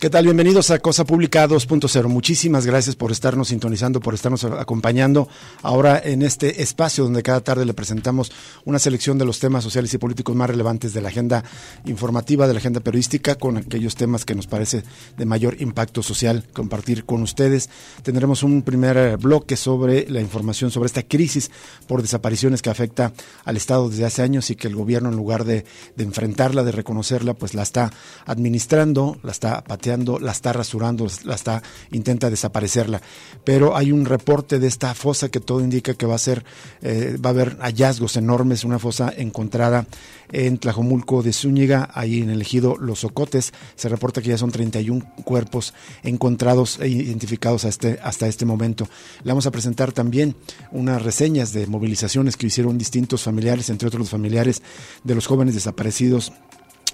¿Qué tal? Bienvenidos a Cosa Pública 2.0. Muchísimas gracias por estarnos sintonizando, por estarnos acompañando ahora en este espacio donde cada tarde le presentamos una selección de los temas sociales y políticos más relevantes de la agenda informativa, de la agenda periodística, con aquellos temas que nos parece de mayor impacto social compartir con ustedes. Tendremos un primer bloque sobre la información sobre esta crisis por desapariciones que afecta al Estado desde hace años y que el gobierno en lugar de, de enfrentarla, de reconocerla, pues la está administrando, la está pateando la está rasurando, la está, intenta desaparecerla. Pero hay un reporte de esta fosa que todo indica que va a ser, eh, va a haber hallazgos enormes, una fosa encontrada en Tlajomulco de Zúñiga, ahí en el ejido Los Ocotes. Se reporta que ya son 31 cuerpos encontrados e identificados este, hasta este momento. Le vamos a presentar también unas reseñas de movilizaciones que hicieron distintos familiares, entre otros los familiares de los jóvenes desaparecidos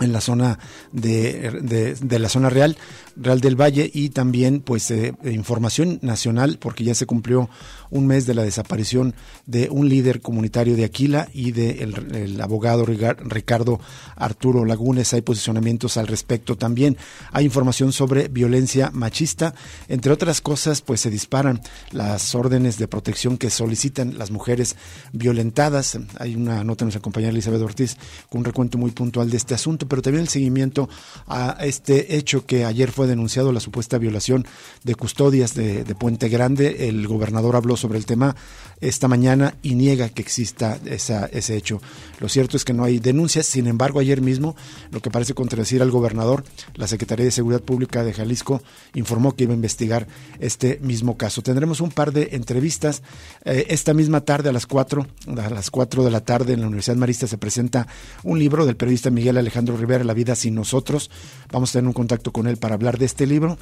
en la zona de, de, la zona real, Real del Valle y también pues eh, información nacional porque ya se cumplió un mes de la desaparición de un líder comunitario de Aquila y del de el abogado Ricardo Arturo Lagunes. Hay posicionamientos al respecto también. Hay información sobre violencia machista. Entre otras cosas, pues se disparan las órdenes de protección que solicitan las mujeres violentadas. Hay una nota de nuestra compañera Elizabeth Ortiz con un recuento muy puntual de este asunto, pero también el seguimiento a este hecho que ayer fue denunciado, la supuesta violación de custodias de, Puente Grande. El gobernador habló sobre el tema esta mañana y niega que exista esa, ese hecho. Lo cierto es que no hay denuncias, sin embargo ayer mismo, lo que parece contradecir al gobernador, la Secretaría de Seguridad Pública de Jalisco informó que iba a investigar este mismo caso. Tendremos un par de entrevistas. Eh, esta misma tarde a las 4, a las 4 de la tarde en la Universidad Marista se presenta un libro del periodista Miguel Alejandro Rivera, La vida sin nosotros. Vamos a tener un contacto con él para hablar de este libro.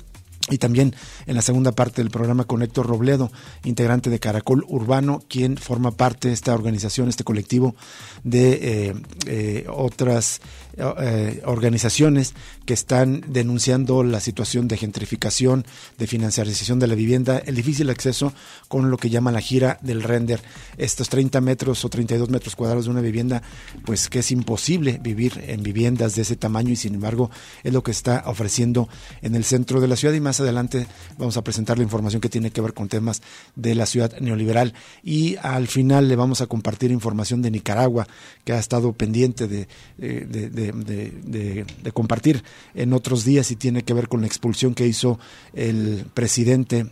Y también en la segunda parte del programa con Héctor Robledo, integrante de Caracol Urbano, quien forma parte de esta organización, este colectivo de eh, eh, otras eh, organizaciones que están denunciando la situación de gentrificación, de financiarización de la vivienda, el difícil acceso con lo que llama la gira del render. Estos 30 metros o 32 metros cuadrados de una vivienda, pues que es imposible vivir en viviendas de ese tamaño y sin embargo es lo que está ofreciendo en el centro de la ciudad y más adelante vamos a presentar la información que tiene que ver con temas de la ciudad neoliberal y al final le vamos a compartir información de Nicaragua que ha estado pendiente de, de, compartir en otros días y tiene que ver con la expulsión que hizo el presidente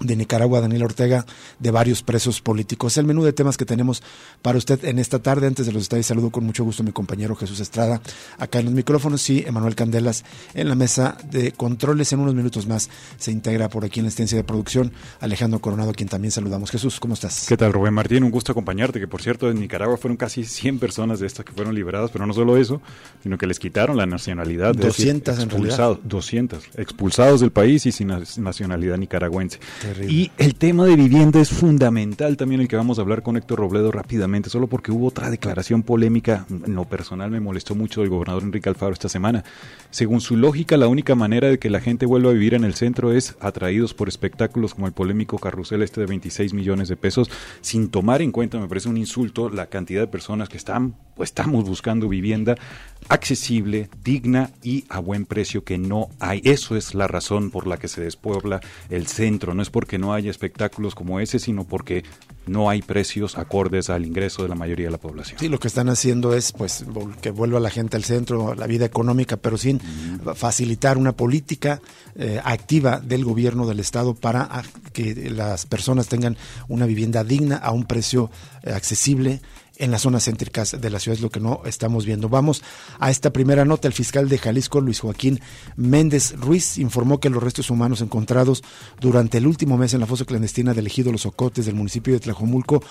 de Nicaragua, Daniel Ortega, de varios presos políticos. El menú de temas que tenemos para usted en esta tarde. Antes de los detalles, saludo con mucho gusto a mi compañero Jesús Estrada acá en los micrófonos y Emanuel Candelas en la mesa de controles. En unos minutos más se integra por aquí en la estancia de producción Alejandro Coronado, quien también saludamos. Jesús, ¿cómo estás? ¿Qué tal, Rubén Martín? Un gusto acompañarte, que por cierto en Nicaragua fueron casi 100 personas de estas que fueron liberadas, pero no solo eso, sino que les quitaron la nacionalidad. 200 en realidad. 200, expulsados del país y sin nacionalidad nicaragüense. Y el tema de vivienda es fundamental también el que vamos a hablar con Héctor Robledo rápidamente, solo porque hubo otra declaración polémica, en lo personal me molestó mucho el gobernador Enrique Alfaro esta semana. Según su lógica, la única manera de que la gente vuelva a vivir en el centro es atraídos por espectáculos como el polémico carrusel este de 26 millones de pesos, sin tomar en cuenta, me parece un insulto, la cantidad de personas que están, pues estamos buscando vivienda accesible, digna y a buen precio que no hay. Eso es la razón por la que se despuebla el centro, no es porque no haya espectáculos como ese, sino porque no hay precios acordes al ingreso de la mayoría de la población. Sí, lo que están haciendo es pues que vuelva la gente al centro, la vida económica, pero sin facilitar una política eh, activa del gobierno del estado para que las personas tengan una vivienda digna a un precio eh, accesible en las zonas céntricas de la ciudad, es lo que no estamos viendo. Vamos a esta primera nota. El fiscal de Jalisco, Luis Joaquín Méndez Ruiz, informó que los restos humanos encontrados durante el último mes en la fosa clandestina del ejido Los Ocotes del municipio de Tlajomulco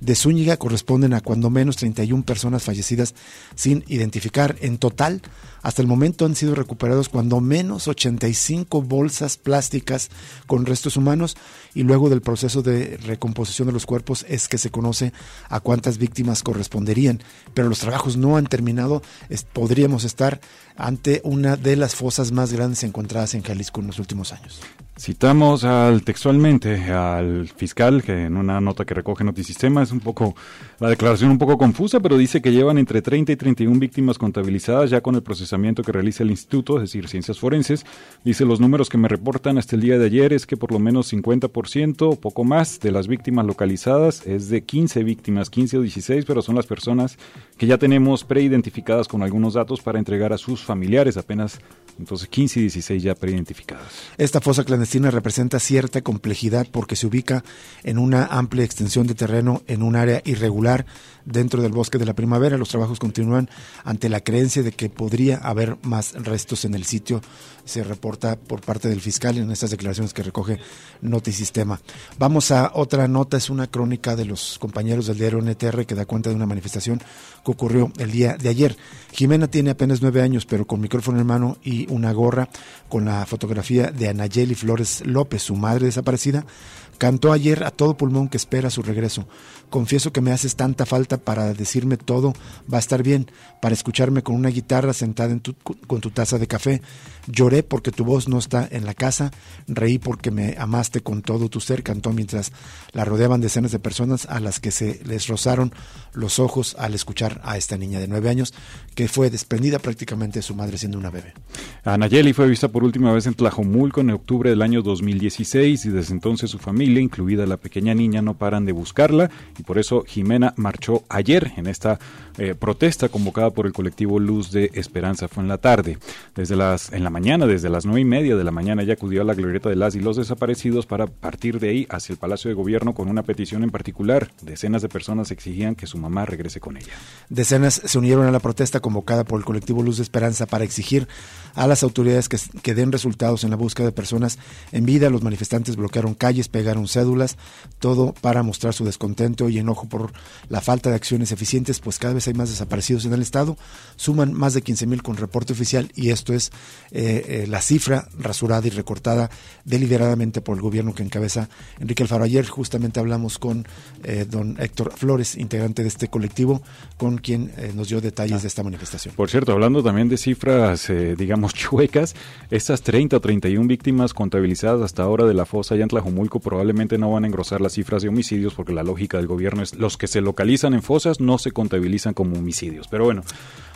de Zúñiga corresponden a cuando menos 31 personas fallecidas sin identificar. En total, hasta el momento han sido recuperados cuando menos 85 bolsas plásticas con restos humanos y luego del proceso de recomposición de los cuerpos es que se conoce a cuántas víctimas corresponderían. Pero los trabajos no han terminado. podríamos estar ante una de las fosas más grandes encontradas en Jalisco en los últimos años. Citamos al textualmente al fiscal que en una nota que recoge Notisistema es un poco la declaración un poco confusa, pero dice que llevan entre 30 y 31 víctimas contabilizadas ya con el procesamiento que realiza el instituto, es decir, Ciencias Forenses. Dice los números que me reportan hasta el día de ayer es que por lo menos 50% o poco más de las víctimas localizadas es de 15 víctimas, 15 o 16, pero son las personas que ya tenemos preidentificadas con algunos datos para entregar a sus familiares, apenas entonces 15 y 16 ya preidentificadas. Esta fosa clandestina representa cierta complejidad porque se ubica en una amplia extensión de terreno en un área irregular dentro del bosque de la primavera. Los trabajos continúan ante la creencia de que podría haber más restos en el sitio se reporta por parte del fiscal en estas declaraciones que recoge Notisistema. Vamos a otra nota, es una crónica de los compañeros del diario NTR que da cuenta de una manifestación que ocurrió el día de ayer. Jimena tiene apenas nueve años, pero con micrófono en mano y una gorra con la fotografía de Anayeli Flores López, su madre desaparecida, cantó ayer a todo pulmón que espera su regreso. Confieso que me haces tanta falta para decirme todo va a estar bien, para escucharme con una guitarra sentada en con tu taza de café. Lloré porque tu voz no está en la casa, reí porque me amaste con todo tu ser, cantó mientras la rodeaban decenas de personas a las que se les rozaron los ojos al escuchar a esta niña de nueve años que fue desprendida prácticamente de su madre siendo una bebé. Anayeli fue vista por última vez en Tlajomulco en octubre del año 2016 y desde entonces su familia, incluida la pequeña niña, no paran de buscarla y por eso Jimena marchó ayer en esta eh, protesta convocada por el colectivo Luz de Esperanza. Fue en la tarde. Desde las, en la mañana, desde las nueve y media de la mañana, ella acudió a la glorieta de las y los desaparecidos para partir de ahí hacia el Palacio de Gobierno con una petición en particular. Decenas de personas exigían que su mamá regrese con ella. Decenas se unieron a la protesta convocada por el colectivo Luz de Esperanza para exigir a las autoridades que, que den resultados en la búsqueda de personas en vida. Los manifestantes bloquearon calles, pegaron cédulas, todo para mostrar su descontento y enojo por la falta de acciones eficientes, pues cada vez hay más desaparecidos en el Estado. Suman más de 15 mil con reporte oficial y esto es eh, eh, la cifra rasurada y recortada deliberadamente por el gobierno que encabeza Enrique Alfaro. Ayer justamente hablamos con eh, don Héctor Flores, integrante de este colectivo, con quien nos dio detalles de esta manifestación. Por cierto, hablando también de cifras, digamos, chuecas, estas 30 o 31 víctimas contabilizadas hasta ahora de la fosa en Tlajumulco probablemente no van a engrosar las cifras de homicidios porque la lógica del gobierno es los que se localizan en fosas no se contabilizan como homicidios. Pero bueno,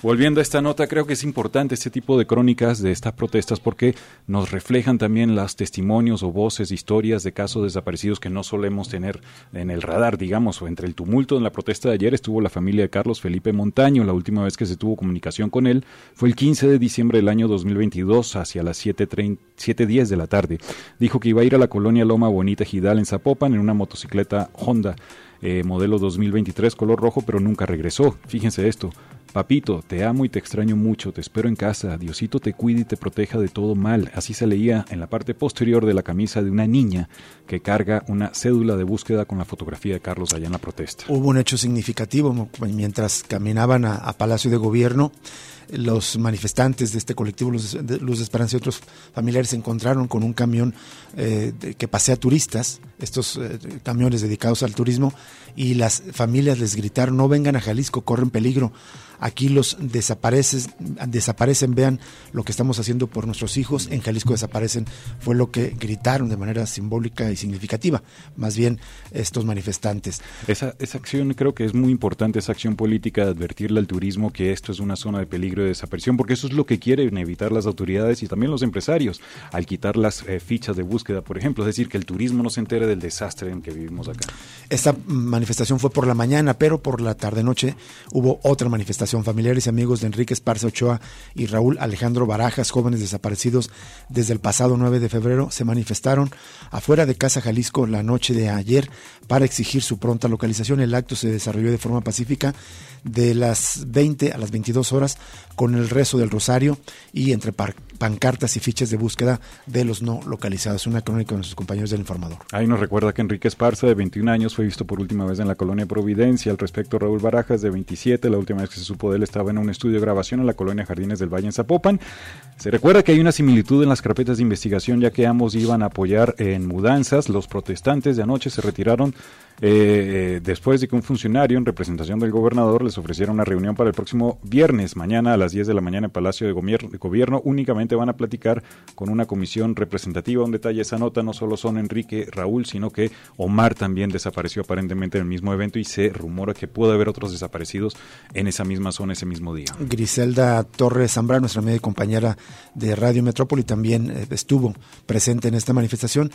Volviendo a esta nota, creo que es importante este tipo de crónicas de estas protestas porque nos reflejan también los testimonios o voces, historias de casos desaparecidos que no solemos tener en el radar, digamos, o entre el tumulto en la protesta de ayer estuvo la familia de Carlos Felipe Montaño. La última vez que se tuvo comunicación con él fue el 15 de diciembre del año 2022 hacia las 7.10 de la tarde. Dijo que iba a ir a la colonia Loma Bonita Gidal en Zapopan en una motocicleta Honda. Eh, modelo 2023 color rojo, pero nunca regresó. Fíjense esto, Papito, te amo y te extraño mucho, te espero en casa, Diosito te cuide y te proteja de todo mal. Así se leía en la parte posterior de la camisa de una niña que carga una cédula de búsqueda con la fotografía de Carlos allá en la protesta. Hubo un hecho significativo mientras caminaban a, Palacio de Gobierno los manifestantes de este colectivo Luz de, Esperanza y otros familiares se encontraron con un camión eh, que pasea turistas, estos eh, camiones dedicados al turismo, y las familias les gritaron, no vengan a Jalisco, corren peligro aquí los desaparecen, desaparecen, vean lo que estamos haciendo por nuestros hijos, en Jalisco desaparecen, fue lo que gritaron de manera simbólica y significativa, más bien estos manifestantes. Esa, esa acción creo que es muy importante, esa acción política de advertirle al turismo que esto es una zona de peligro de desaparición, porque eso es lo que quieren evitar las autoridades y también los empresarios, al quitar las eh, fichas de búsqueda, por ejemplo, es decir, que el turismo no se entere del desastre en que vivimos acá. Esta manifestación fue por la mañana, pero por la tarde-noche hubo otra manifestación. Familiares y amigos de Enrique Esparza Ochoa y Raúl Alejandro Barajas, jóvenes desaparecidos desde el pasado 9 de febrero, se manifestaron afuera de Casa Jalisco la noche de ayer para exigir su pronta localización. El acto se desarrolló de forma pacífica de las 20 a las 22 horas con el rezo del rosario y entre pancartas y fichas de búsqueda de los no localizados. Una crónica de nuestros compañeros del informador. Ahí nos recuerda que Enrique Esparza, de 21 años, fue visto por última vez en la colonia Providencia. Al respecto, Raúl Barajas, de 27, la última vez que se supo de él estaba en un estudio de grabación en la colonia Jardines del Valle en Zapopan. Se recuerda que hay una similitud en las carpetas de investigación, ya que ambos iban a apoyar en mudanzas. Los protestantes de anoche se retiraron eh, después de que un funcionario en representación del gobernador les ofreciera una reunión para el próximo viernes, mañana a las 10 de la mañana en Palacio de Gobierno, únicamente van a platicar con una comisión representativa. Un detalle, esa nota no solo son Enrique, Raúl, sino que Omar también desapareció aparentemente en el mismo evento y se rumora que puede haber otros desaparecidos en esa misma zona ese mismo día. Griselda Torres Zambra, nuestra media compañera de Radio Metrópoli, también eh, estuvo presente en esta manifestación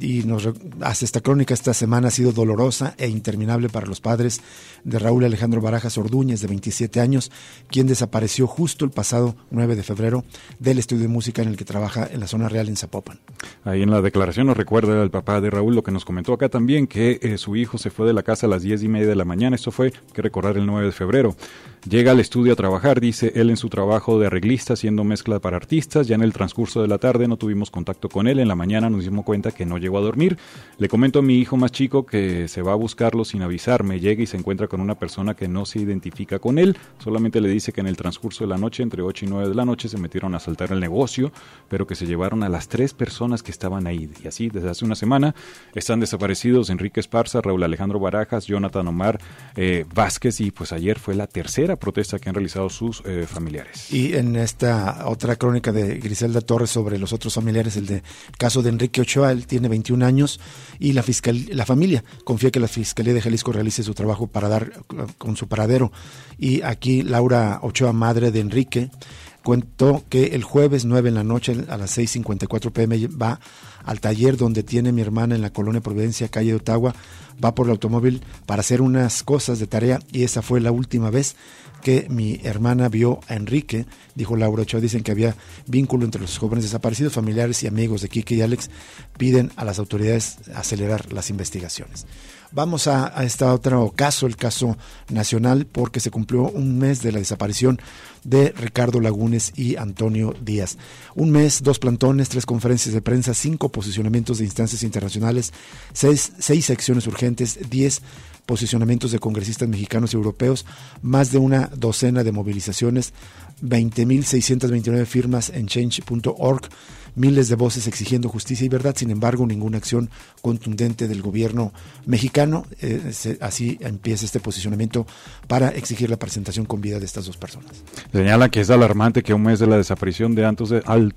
y nos hace esta crónica esta semana ha sido dolorosa e interminable para los padres de Raúl Alejandro Barajas Ordúñez, de 27 años, quien desapareció justo el pasado 9 de febrero del estudio de música en el que trabaja en la zona real en Zapopan. Ahí en la declaración nos recuerda el papá de Raúl lo que nos comentó acá también, que eh, su hijo se fue de la casa a las 10 y media de la mañana, esto fue, que recordar, el 9 de febrero. Llega al estudio a trabajar, dice él en su trabajo de arreglista haciendo mezcla para artistas. Ya en el transcurso de la tarde no tuvimos contacto con él. En la mañana nos dimos cuenta que no llegó a dormir. Le comento a mi hijo más chico que se va a buscarlo sin avisarme. Llega y se encuentra con una persona que no se identifica con él. Solamente le dice que en el transcurso de la noche, entre 8 y 9 de la noche, se metieron a asaltar el negocio, pero que se llevaron a las tres personas que estaban ahí. Y así, desde hace una semana, están desaparecidos Enrique Esparza, Raúl Alejandro Barajas, Jonathan Omar eh, Vázquez y pues ayer fue la tercera protesta que han realizado sus eh, familiares. Y en esta otra crónica de Griselda Torres sobre los otros familiares, el de caso de Enrique Ochoa, él tiene 21 años y la, fiscal, la familia confía que la Fiscalía de Jalisco realice su trabajo para dar con su paradero. Y aquí Laura Ochoa, madre de Enrique, cuento que el jueves 9 en la noche a las 6.54 pm va al taller donde tiene mi hermana en la colonia Providencia, calle de Ottawa, va por el automóvil para hacer unas cosas de tarea y esa fue la última vez que mi hermana vio a Enrique, dijo Laura Ochoa, dicen que había vínculo entre los jóvenes desaparecidos, familiares y amigos de Kike y Alex, piden a las autoridades acelerar las investigaciones. Vamos a, este otro caso, el caso nacional, porque se cumplió un mes de la desaparición de Ricardo Lagunes y Antonio Díaz. Un mes, dos plantones, tres conferencias de prensa, cinco posicionamientos de instancias internacionales, seis, seis secciones urgentes, diez posicionamientos de congresistas mexicanos y europeos, más de una docena de movilizaciones, 20.629 firmas en change.org, miles de voces exigiendo justicia y verdad, sin embargo, ninguna acción contundente del gobierno mexicano. Eh, así empieza este posicionamiento para exigir la presentación con vida de estas dos personas. Señala que es alarmante que un mes de la desaparición de,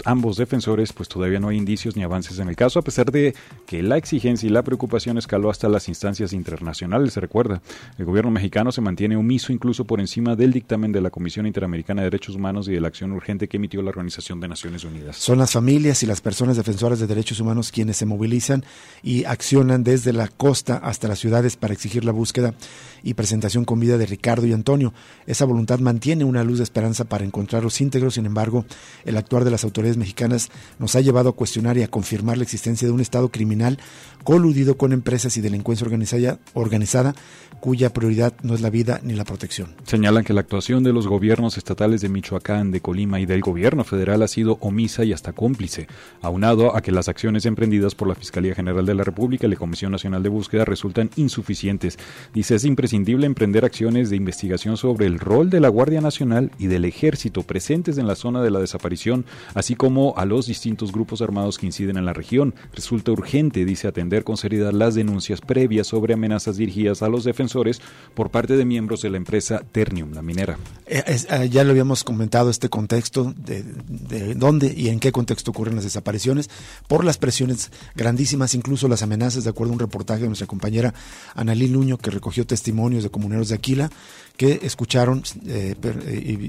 ambos defensores, pues todavía no hay indicios ni avances en el caso, a pesar de que la exigencia y la preocupación escaló hasta las instancias internacionales. Se recuerda, el gobierno mexicano se mantiene omiso incluso por encima del dictamen de la Comisión Interamericana de Derechos Humanos y de la acción urgente que emitió la Organización de Naciones Unidas. Son las familias y las personas defensoras de derechos humanos quienes se movilizan y accionan desde la costa hasta las ciudades para exigir la búsqueda y presentación con vida de Ricardo y Antonio. Esa voluntad mantiene una luz de esperanza para encontrarlos íntegros, sin embargo, el actuar de las autoridades mexicanas nos ha llevado a cuestionar y a confirmar la existencia de un Estado criminal coludido con empresas y delincuencia organizada, organizada cuya prioridad no es la vida ni la protección. Señalan que la actuación de los gobiernos estatales de Michoacán, de Colima y del gobierno federal ha sido omisa y hasta cómplice, aunado a que las acciones emprendidas por la Fiscalía General de la República y la Comisión Nacional de Búsqueda resultan insuficientes. Dice, es imprescindible emprender acciones de investigación sobre el rol de la Guardia Nacional y del Ejército presentes en la zona de la desaparición, así como a los distintos grupos armados que inciden en la región. Resulta urgente, dice, atender con seriedad las denuncias previas sobre amenazas dirigidas a los defensores por parte de miembros de la empresa Ternium, la minera. Eh, eh, ya lo habíamos comentado este contexto de, de, dónde y en qué contexto ocurren las desapariciones por las presiones grandísimas, incluso las amenazas, de acuerdo a un reportaje de nuestra compañera Analí Luño, que recogió testimonios de comuneros de Aquila, que escucharon eh,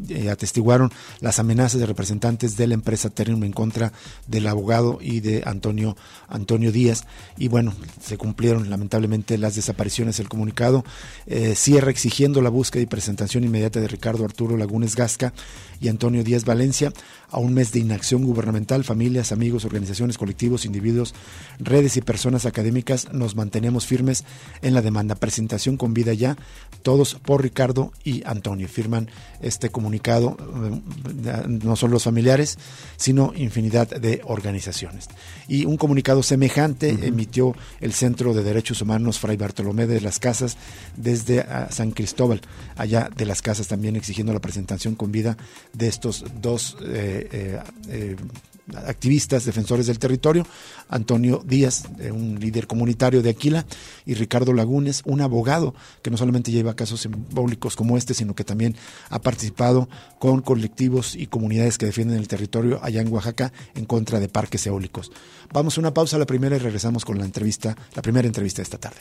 y, atestiguaron las amenazas de representantes de la empresa Ternium en contra del abogado y de Antonio, Antonio Díaz. Y bueno, se cumplieron lamentablemente las desapariciones. El comunicado eh, cierra exigiendo la búsqueda y presentación inmediata de Ricardo Arturo Lagunes Gasca y Antonio Díaz Valencia a un mes de inacción gubernamental, familias, amigos, organizaciones, colectivos, individuos, redes y personas académicas, nos mantenemos firmes en la demanda. Presentación con vida ya, todos por Ricardo y Antonio. Firman este comunicado, eh, no solo los familiares, sino infinidad de organizaciones. Y un comunicado semejante emitió el Centro de Derechos Humanos Fray Bartolomé de las Casas desde ah, San Cristóbal, allá de las Casas también exigiendo la presentación con vida de estos dos eh, eh, eh, activistas, defensores del territorio, Antonio Díaz, un líder comunitario de Aquila, y Ricardo Lagunes, un abogado que no solamente lleva casos simbólicos como este, sino que también ha participado con colectivos y comunidades que defienden el territorio allá en Oaxaca en contra de parques eólicos. Vamos a una pausa, la primera, y regresamos con la entrevista, la primera entrevista de esta tarde.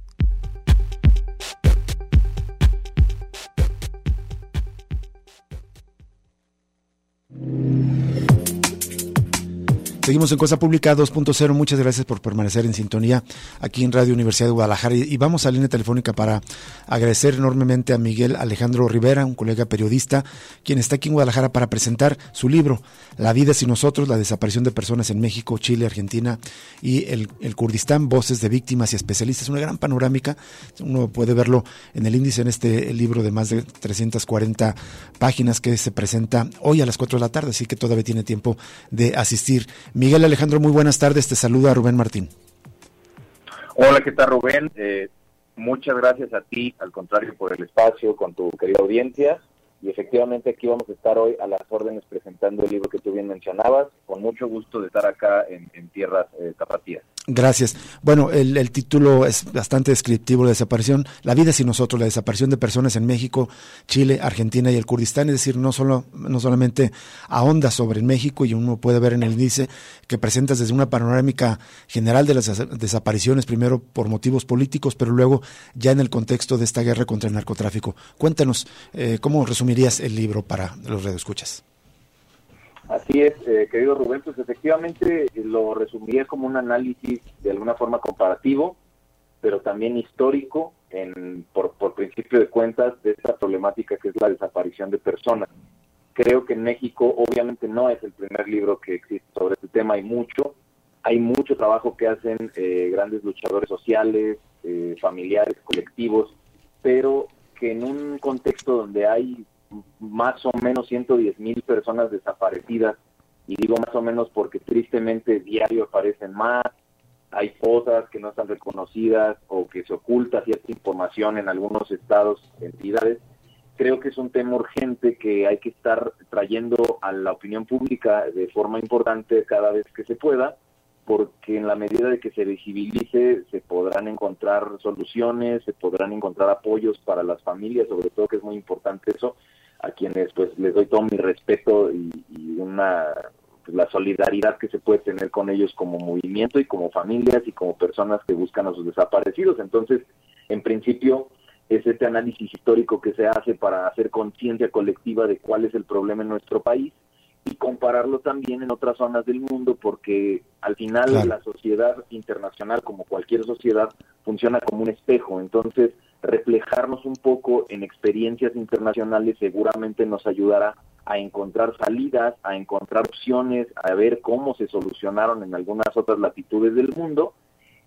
Thank you. Seguimos en Cosa Pública 2.0. Muchas gracias por permanecer en sintonía aquí en Radio Universidad de Guadalajara. Y vamos a línea telefónica para agradecer enormemente a Miguel Alejandro Rivera, un colega periodista, quien está aquí en Guadalajara para presentar su libro, La vida sin nosotros, la desaparición de personas en México, Chile, Argentina y el, Kurdistán, voces de víctimas y especialistas. Una gran panorámica. Uno puede verlo en el índice en este libro de más de 340 páginas que se presenta hoy a las 4 de la tarde, así que todavía tiene tiempo de asistir. Miguel Alejandro, muy buenas tardes. Te saluda Rubén Martín. Hola, ¿qué tal Rubén? Eh, muchas gracias a ti, al contrario, por el espacio, con tu querida audiencia. Y efectivamente aquí vamos a estar hoy a las órdenes presentando el libro que tú bien mencionabas. Con mucho gusto de estar acá en, tierras eh. Gracias. Bueno, el, título es bastante descriptivo, la desaparición, la vida sin nosotros, la desaparición de personas en México, Chile, Argentina y el Kurdistán, es decir, no solo no solamente ahonda sobre México y uno puede ver en el índice que presentas desde una panorámica general de las desapariciones, primero por motivos políticos, pero luego ya en el contexto de esta guerra contra el narcotráfico. Cuéntanos, eh, ¿cómo resumirías el libro para los radioescuchas? Así es, eh, querido Rubén, pues efectivamente eh, lo resumiría como un análisis de alguna forma comparativo, pero también histórico, en, por, principio de cuentas, de esta problemática que es la desaparición de personas. Creo que en México obviamente no es el primer libro que existe sobre este tema, hay mucho, hay mucho trabajo que hacen eh, grandes luchadores sociales, familiares, colectivos, pero que en un contexto donde hay más o menos 110 mil personas desaparecidas, y digo más o menos porque tristemente diario aparecen más, hay fosas que no están reconocidas o que se oculta cierta información en algunos estados, entidades. Creo que es un tema urgente que hay que estar trayendo a la opinión pública de forma importante cada vez que se pueda, porque en la medida de que se visibilice se podrán encontrar soluciones, se podrán encontrar apoyos para las familias, sobre todo que es muy importante eso, a quienes pues les doy todo mi respeto y, una pues, la solidaridad que se puede tener con ellos como movimiento y como familias y como personas que buscan a sus desaparecidos. Entonces, en principio, es este análisis histórico que se hace para hacer conciencia colectiva de cuál es el problema en nuestro país y compararlo también en otras zonas del mundo porque al final la sociedad internacional como cualquier sociedad funciona como un espejo entonces reflejarnos un poco en experiencias internacionales seguramente nos ayudará a encontrar salidas, a encontrar opciones, a ver cómo se solucionaron en algunas otras latitudes del mundo.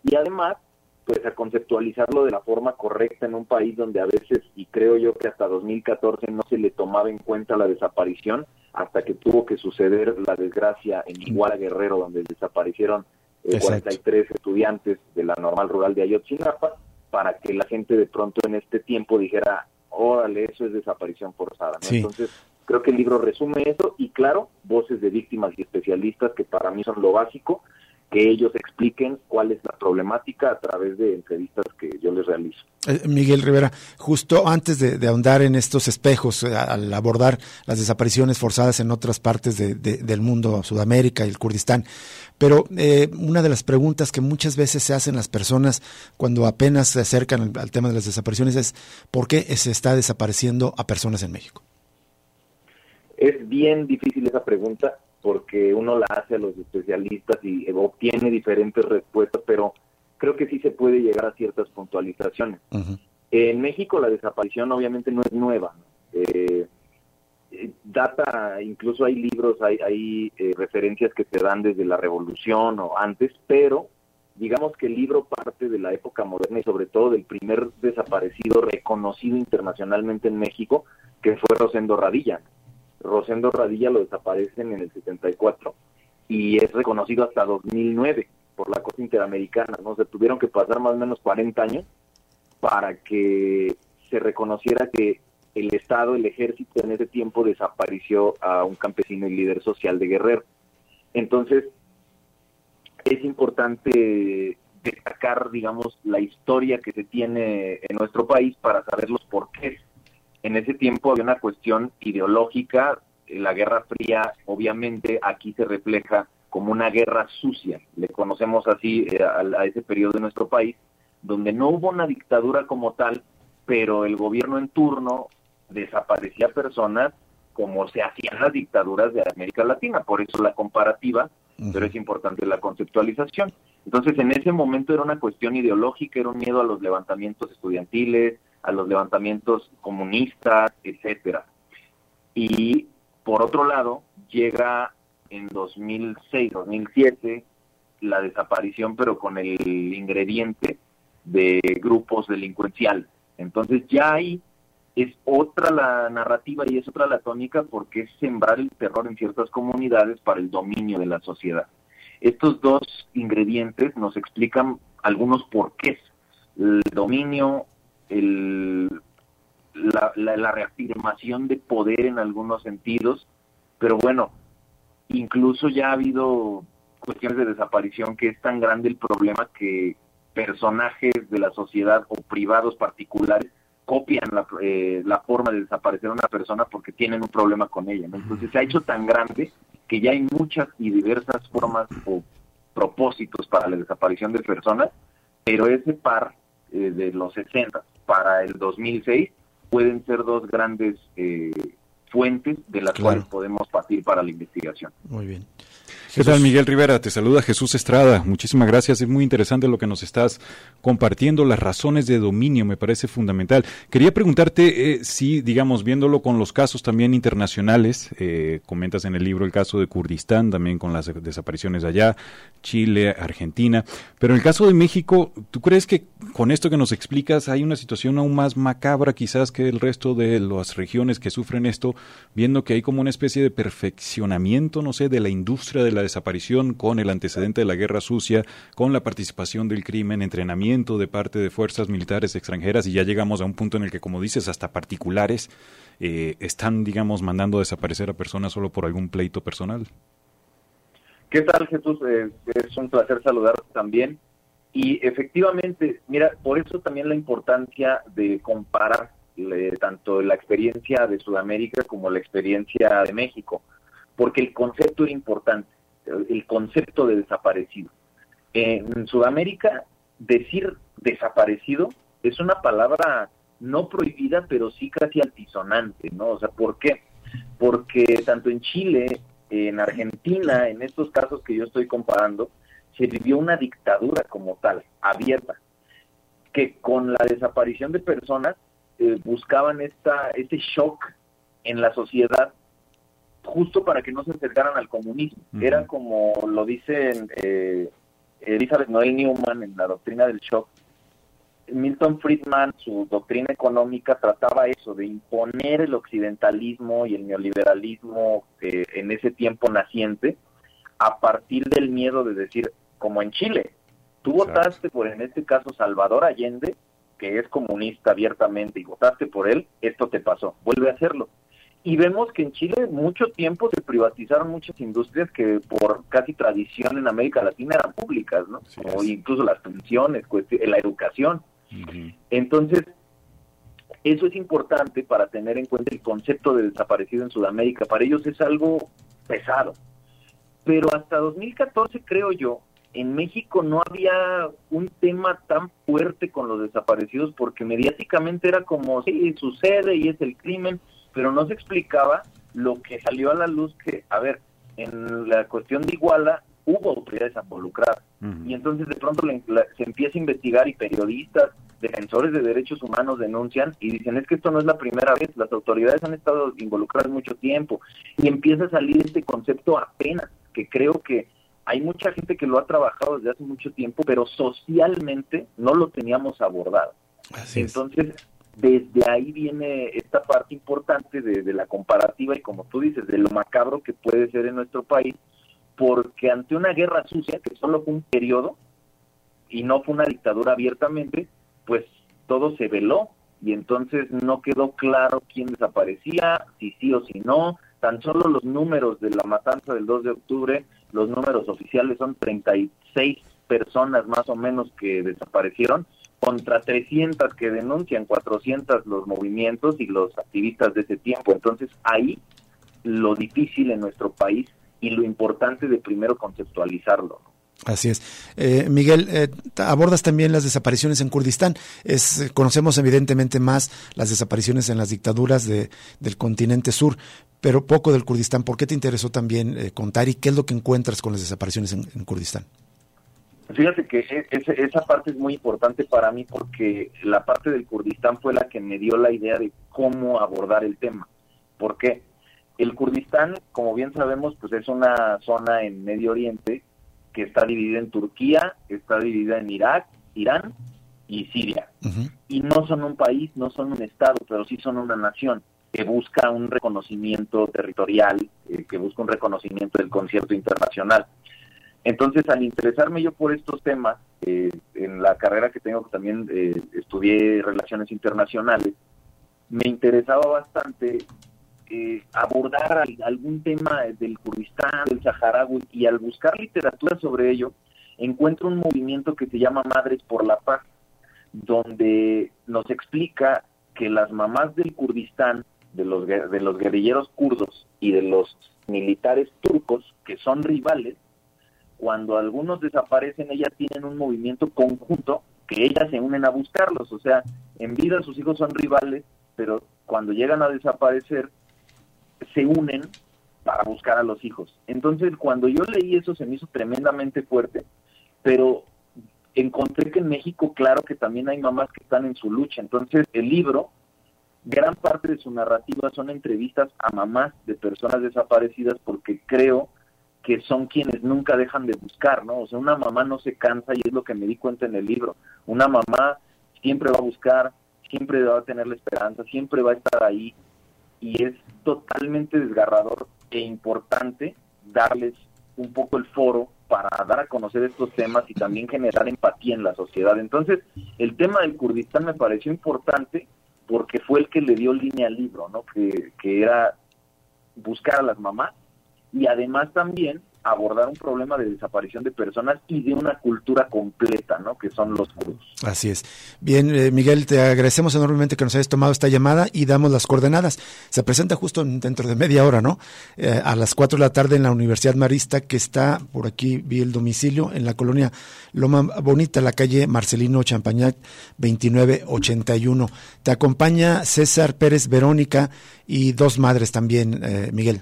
Y además pues a conceptualizarlo de la forma correcta en un país donde a veces, y creo yo que hasta 2014 no se le tomaba en cuenta la desaparición, hasta que tuvo que suceder la desgracia en Iguala Guerrero, donde desaparecieron 43 eh, estudiantes de la normal rural de Ayotzinapa, para que la gente de pronto en este tiempo dijera, órale, eso es desaparición forzada. Entonces, creo que el libro resume eso y claro, voces de víctimas y especialistas que para mí son lo básico que ellos expliquen cuál es la problemática a través de entrevistas que yo les realizo. Eh, Miguel Rivera, justo antes de, ahondar en estos espejos, eh, al abordar las desapariciones forzadas en otras partes del mundo, Sudamérica y el Kurdistán, pero eh, una de las preguntas que muchas veces se hacen las personas cuando apenas se acercan al, al tema de las desapariciones es ¿por qué se está desapareciendo a personas en México? Es bien difícil esa pregunta porque uno la hace a los especialistas y obtiene diferentes respuestas, pero creo que sí se puede llegar a ciertas puntualizaciones. En México la desaparición obviamente no es nueva. Eh, data, incluso hay libros, hay, hay eh, referencias que se dan desde la revolución o antes, pero digamos que el libro parte de la época moderna y sobre todo del primer desaparecido reconocido internacionalmente en México, que fue Rosendo Radilla. Rosendo Radilla lo desaparecen en el 74 y es reconocido hasta 2009 por la Cosa Interamericana, ¿no? Se tuvieron que pasar más o menos 40 años para que se reconociera que el Estado, el ejército en ese tiempo desapareció a un campesino y líder social de Guerrero. Entonces, es importante destacar, digamos, la historia que se tiene en nuestro país para saber los porqués en ese tiempo había una cuestión ideológica, la Guerra Fría obviamente aquí se refleja como una guerra sucia, le conocemos así eh, a, ese periodo de nuestro país, donde no hubo una dictadura como tal, pero el gobierno en turno desaparecía personas como se hacían las dictaduras de América Latina, por eso la comparativa, pero es importante la conceptualización. Entonces, en ese momento era una cuestión ideológica, era un miedo a los levantamientos estudiantiles, a los levantamientos comunistas, etcétera. Y por otro lado, llega en 2006, 2007 la desaparición, pero con el ingrediente de grupos delincuenciales. Entonces ya ahí es otra la narrativa y es otra la tónica porque es sembrar el terror en ciertas comunidades para el dominio de la sociedad. Estos dos ingredientes nos explican algunos porqués. El dominio el, la, reafirmación de poder en algunos sentidos, pero bueno, incluso ya ha habido cuestiones de desaparición que es tan grande el problema que personajes de la sociedad o privados particulares copian la, eh, la forma de desaparecer a una persona porque tienen un problema con ella. Entonces se ha hecho tan grande que ya hay muchas y diversas formas o propósitos para la desaparición de personas, pero ese par eh, de los 60 para el 2006 pueden ser dos grandes eh, fuentes de las cuales podemos partir para la investigación. Muy bien. ¿Qué tal, Miguel Rivera? Te saluda Jesús Estrada. Muchísimas gracias. Es muy interesante lo que nos estás compartiendo. Las razones de dominio me parece fundamental. Quería preguntarte eh, si, digamos, viéndolo con los casos también internacionales, eh, comentas en el libro el caso de Kurdistán, también con las desapariciones allá, Chile, Argentina. Pero en el caso de México, ¿tú crees que con esto que nos explicas hay una situación aún más macabra quizás que el resto de las regiones que sufren esto, viendo que hay como una especie de perfeccionamiento, no sé, de la industria de la desaparición con el antecedente de la guerra sucia, con la participación del crimen, entrenamiento de parte de fuerzas militares extranjeras y ya llegamos a un punto en el que, como dices, hasta particulares eh, están, digamos, mandando desaparecer a personas solo por algún pleito personal. ¿Qué tal, Jesús? Eh, es un placer saludar también. Y efectivamente, mira, por eso también la importancia de comparar eh, tanto la experiencia de Sudamérica como la experiencia de México, porque el concepto es importante el concepto de desaparecido. En Sudamérica, decir desaparecido es una palabra no prohibida, pero sí casi altisonante, ¿no? O sea, ¿por qué? Porque tanto en Chile, en Argentina, en estos casos que yo estoy comparando, se vivió una dictadura como tal, abierta, que con la desaparición de personas eh, buscaban esta, este shock en la sociedad justo para que no se acercaran al comunismo. Era como lo dicen eh, Elizabeth Noel Newman en la doctrina del shock, Milton Friedman, su doctrina económica trataba eso, de imponer el occidentalismo y el neoliberalismo eh, en ese tiempo naciente a partir del miedo de decir, como en Chile, tú votaste por, en este caso, Salvador Allende, que es comunista abiertamente, y votaste por él, esto te pasó, vuelve a hacerlo. Y vemos que en Chile mucho tiempo se privatizaron muchas industrias que por casi tradición en América Latina eran públicas, ¿no? o incluso las pensiones, la educación. Entonces, eso es importante para tener en cuenta el concepto de desaparecido en Sudamérica. Para ellos es algo pesado. Pero hasta 2014, creo yo, en México no había un tema tan fuerte con los desaparecidos porque mediáticamente era como, sí, sucede y es el crimen, pero no se explicaba lo que salió a la luz que, a ver, en la cuestión de Iguala hubo autoridades involucradas. Y entonces de pronto se empieza a investigar y periodistas, defensores de derechos humanos denuncian y dicen es que esto no es la primera vez, las autoridades han estado involucradas mucho tiempo y empieza a salir este concepto apenas, que creo que hay mucha gente que lo ha trabajado desde hace mucho tiempo, pero socialmente no lo teníamos abordado. Entonces, desde ahí viene esta parte importante de, la comparativa y como tú dices, de lo macabro que puede ser en nuestro país, porque ante una guerra sucia, que solo fue un periodo y no fue una dictadura abiertamente, pues todo se veló y entonces no quedó claro quién desaparecía, si sí o si no, tan solo los números de la matanza del 2 de octubre, los números oficiales son 36 personas más o menos que desaparecieron, contra 300 que denuncian, 400 los movimientos y los activistas de ese tiempo. Entonces ahí lo difícil en nuestro país y lo importante de primero conceptualizarlo. Así es. Eh, Miguel, eh, abordas también las desapariciones en Kurdistán. Es, conocemos evidentemente más las desapariciones en las dictaduras de, del continente sur, pero poco del Kurdistán. ¿Por qué te interesó también eh, contar y qué es lo que encuentras con las desapariciones en Kurdistán? Fíjate que e, esa parte es muy importante para mí porque la parte del Kurdistán fue la que me dio la idea de cómo abordar el tema. Porque el Kurdistán, como bien sabemos, pues es una zona en Medio Oriente que está dividida en Turquía, está dividida en Irak, Irán y Siria. Y no son un país, no son un estado, pero sí son una nación que busca un reconocimiento territorial, eh, que busca un reconocimiento del concierto internacional. Entonces, al interesarme yo por estos temas, eh, en la carrera que tengo, también eh, estudié relaciones internacionales, me interesaba bastante eh, abordar algún tema del Kurdistán, del Saharaui, y al buscar literatura sobre ello, encuentro un movimiento que se llama Madres por la Paz, donde nos explica que las mamás del Kurdistán, de los, de los guerrilleros kurdos y de los militares turcos, que son rivales, cuando algunos desaparecen, ellas tienen un movimiento conjunto que ellas se unen a buscarlos. O sea, en vida sus hijos son rivales, pero cuando llegan a desaparecer, se unen para buscar a los hijos. Entonces, cuando yo leí eso, se me hizo tremendamente fuerte, pero encontré que en México, claro que también hay mamás que están en su lucha. Entonces, el libro, gran parte de su narrativa son entrevistas a mamás de personas desaparecidas, porque creo que son quienes nunca dejan de buscar, ¿no? O sea, una mamá no se cansa y es lo que me di cuenta en el libro. Una mamá siempre va a buscar, siempre va a tener la esperanza, siempre va a estar ahí y es totalmente desgarrador e importante darles un poco el foro para dar a conocer estos temas y también generar empatía en la sociedad. Entonces, el tema del Kurdistán me pareció importante porque fue el que le dio línea al libro, ¿no? Que, que era buscar a las mamás y además también abordar un problema de desaparición de personas y de una cultura completa, ¿no? Que son los kurdos. Así es. Bien, eh, Miguel, te agradecemos enormemente que nos hayas tomado esta llamada y damos las coordenadas. Se presenta justo dentro de media hora, ¿no? Eh, a las 4 de la tarde en la Universidad Marista, que está por aquí, vi el domicilio, en la colonia Loma Bonita, la calle Marcelino Champañat, 2981. Te acompaña César Pérez Verónica y dos madres también, eh, Miguel.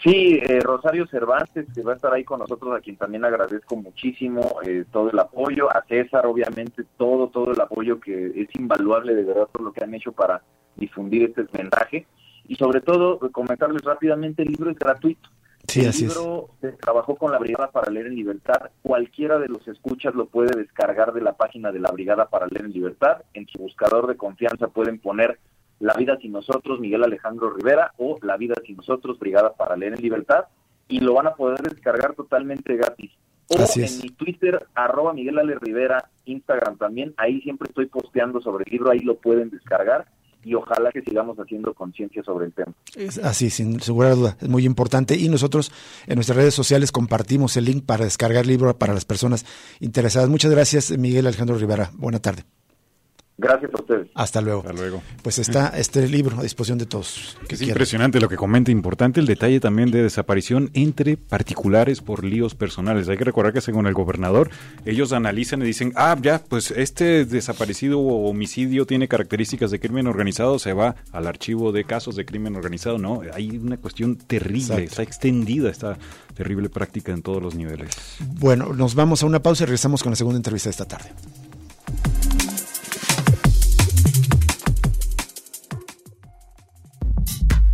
Sí, eh, Rosario Cervantes, que va a estar ahí con nosotros, a quien también agradezco muchísimo eh, todo el apoyo, a César, obviamente, todo, todo el apoyo que es invaluable de verdad por lo que han hecho para difundir este mensaje. Y sobre todo, comentarles rápidamente, el libro es gratuito. el libro se trabajó con la Brigada para Leer en Libertad. Cualquiera de los escuchas lo puede descargar de la página de la Brigada para Leer en Libertad. En su buscador de confianza pueden poner La vida sin nosotros, Miguel Alejandro Rivera, o La vida sin nosotros, Brigada para Leer en Libertad, y lo van a poder descargar totalmente gratis. O en mi Twitter, arroba Miguel Ale Rivera, Instagram también, ahí siempre estoy posteando sobre el libro, ahí lo pueden descargar y ojalá que sigamos haciendo conciencia sobre el tema. Es así, sin segura duda, es muy importante. Y nosotros en nuestras redes sociales compartimos el link para descargar el libro para las personas interesadas. Muchas gracias, Miguel Alejandro Rivera. Buena tarde. Gracias a ustedes. Hasta luego. Hasta luego. Pues está este libro a disposición de todos. Que es impresionante lo que comenta, importante el detalle también de desaparición entre particulares por líos personales. Hay que recordar que según el gobernador, ellos analizan y dicen, ah, ya, pues este desaparecido o homicidio tiene características de crimen organizado, se va al archivo de casos de crimen organizado. No, hay una cuestión terrible, está extendida esta terrible práctica en todos los niveles. Bueno, nos vamos a una pausa y regresamos con la segunda entrevista de esta tarde.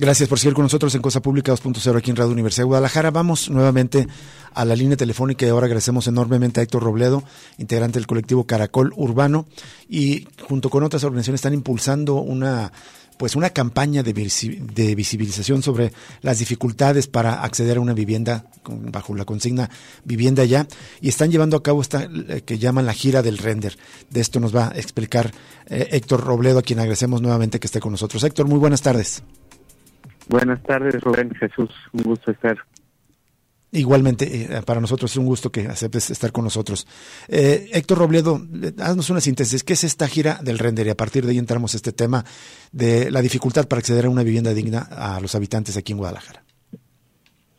Gracias por seguir con nosotros en Cosa Pública 2.0 aquí en Radio Universidad de Guadalajara. Vamos nuevamente a la línea telefónica y ahora agradecemos enormemente a Héctor Robledo, integrante del colectivo Caracol Urbano y junto con otras organizaciones están impulsando una pues una campaña de, visibilización sobre las dificultades para acceder a una vivienda bajo la consigna vivienda ya y están llevando a cabo esta eh, que llaman la gira del render. De esto nos va a explicar eh, Héctor Robledo, a quien agradecemos nuevamente que esté con nosotros. Héctor, muy buenas tardes. Buenas tardes, Rubén Jesús. Un gusto estar. Igualmente, eh, para nosotros es un gusto que aceptes estar con nosotros. Eh, Héctor Robledo, haznos una síntesis. ¿Qué es esta gira del render? Y a partir de ahí entramos a este tema de la dificultad para acceder a una vivienda digna a los habitantes aquí en Guadalajara.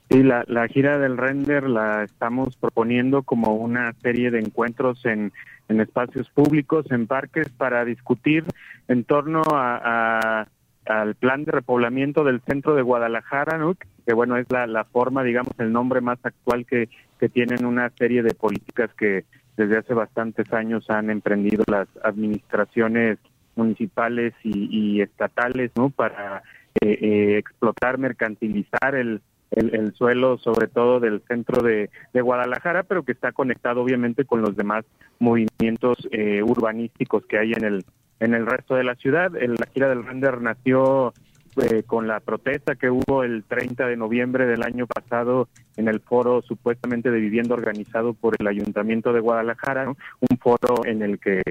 Sí, la, la gira del render la estamos proponiendo como una serie de encuentros en, en espacios públicos, en parques, para discutir en torno a al plan de repoblamiento del centro de Guadalajara, ¿no? que bueno, es la, la forma, digamos, el nombre más actual que, que tienen una serie de políticas que desde hace bastantes años han emprendido las administraciones municipales y, estatales, ¿no? Para eh, eh, explotar, mercantilizar el, el, suelo, sobre todo del centro de, de, Guadalajara, pero que está conectado obviamente con los demás movimientos eh, urbanísticos que hay en el en el resto de la ciudad. la gira del render nació eh, con la protesta que hubo el 30 de noviembre del año pasado en el foro supuestamente de vivienda organizado por el Ayuntamiento de Guadalajara, un foro en el que